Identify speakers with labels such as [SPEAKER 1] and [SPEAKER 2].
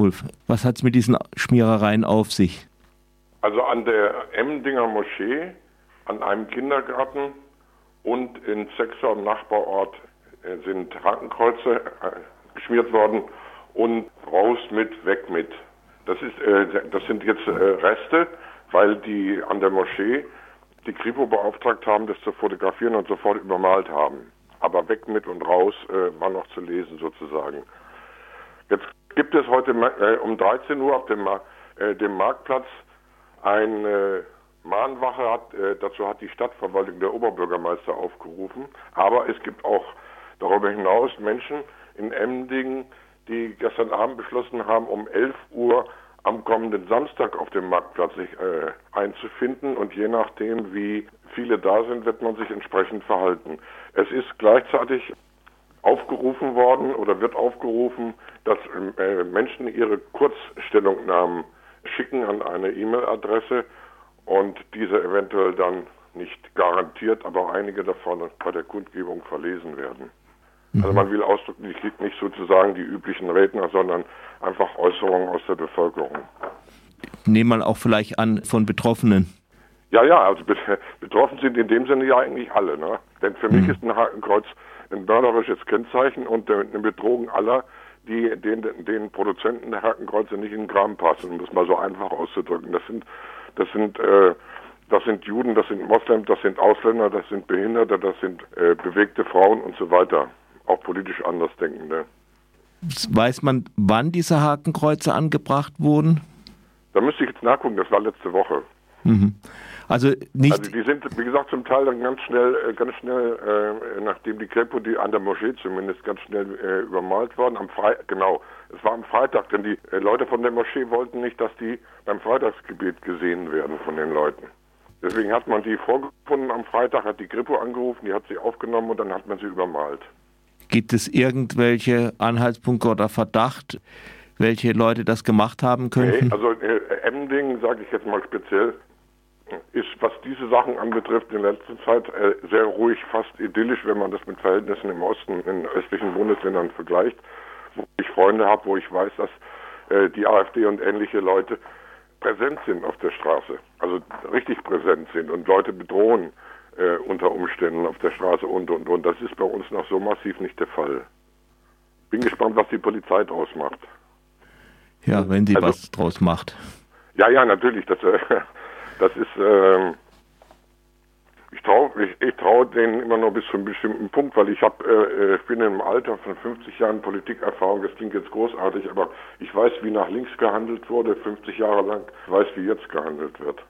[SPEAKER 1] Ulf, was hat es mit diesen Schmierereien auf sich?
[SPEAKER 2] Also an der Emdinger Moschee, an einem Kindergarten und in Sechser Nachbarort äh, sind Hakenkreuze äh, geschmiert worden und raus mit, weg mit. Das, ist, äh, das sind jetzt Reste, weil die an der Moschee die Kripo beauftragt haben, das zu fotografieren und sofort übermalt haben. Aber weg mit und raus war noch zu lesen sozusagen. Jetzt gibt es heute um 13 Uhr auf dem, dem Marktplatz eine Mahnwache, hat, dazu hat die Stadtverwaltung der Oberbürgermeister aufgerufen. Aber es gibt auch darüber hinaus Menschen in Emding, die gestern Abend beschlossen haben, um 11 Uhr am kommenden Samstag auf dem Marktplatz sich äh, einzufinden und je nachdem, wie viele da sind, wird man sich entsprechend verhalten. Es ist gleichzeitig aufgerufen worden oder wird aufgerufen, dass äh, Menschen ihre Kurzstellungnahmen schicken an eine E-Mail-Adresse und diese eventuell dann nicht garantiert, aber einige davon bei der Kundgebung verlesen werden. Also man will ausdrücklich nicht sozusagen die üblichen Redner, sondern einfach Äußerungen aus der Bevölkerung.
[SPEAKER 1] Nehmen wir auch vielleicht an von Betroffenen.
[SPEAKER 2] Ja, ja, also betroffen sind in dem Sinne ja eigentlich alle. Ne? Denn für mhm. mich ist ein Hakenkreuz ein mörderisches Kennzeichen und eine Bedrohung aller, die den, den Produzenten der Hakenkreuze nicht in den Kram passen, um das mal so einfach auszudrücken. Das sind, das sind, äh, das sind Juden, das sind Moslems, das sind Ausländer, das sind Behinderte, das sind äh, bewegte Frauen und so weiter auch politisch Andersdenkende.
[SPEAKER 1] Weiß man, wann diese Hakenkreuze angebracht wurden?
[SPEAKER 2] Da müsste ich jetzt nachgucken, das war letzte Woche.
[SPEAKER 1] Mhm. Also nicht.
[SPEAKER 2] Also die sind, wie gesagt, zum Teil dann ganz schnell, äh, ganz schnell, äh, nachdem die Kripo, die an der Moschee zumindest ganz schnell äh, übermalt worden. Am Freitag, genau, es war am Freitag, denn die äh, Leute von der Moschee wollten nicht, dass die beim Freitagsgebet gesehen werden von den Leuten. Deswegen hat man die vorgefunden am Freitag, hat die Kripo angerufen, die hat sie aufgenommen und dann hat man sie übermalt.
[SPEAKER 1] Gibt es irgendwelche Anhaltspunkte oder Verdacht, welche Leute das gemacht haben könnten?
[SPEAKER 2] Nee, also äh, Emding, sage ich jetzt mal speziell, ist, was diese Sachen anbetrifft, in letzter Zeit äh, sehr ruhig, fast idyllisch, wenn man das mit Verhältnissen im Osten, in östlichen Bundesländern vergleicht, wo ich Freunde habe, wo ich weiß, dass äh, die AfD und ähnliche Leute präsent sind auf der Straße, also richtig präsent sind und Leute bedrohen äh, unter Umständen auf der Straße und und und. Das ist bei uns noch so massiv nicht der Fall. Bin gespannt, was die Polizei draus macht.
[SPEAKER 1] Ja, wenn sie also, was draus macht.
[SPEAKER 2] Ja, ja, natürlich. Das, äh, das ist. Äh, ich traue ich, ich trau denen immer nur bis zu einem bestimmten Punkt, weil ich habe, äh, ich bin im Alter von 50 Jahren Politikerfahrung, das klingt jetzt großartig, aber ich weiß, wie nach links gehandelt wurde, 50 Jahre lang, ich weiß, wie jetzt gehandelt wird.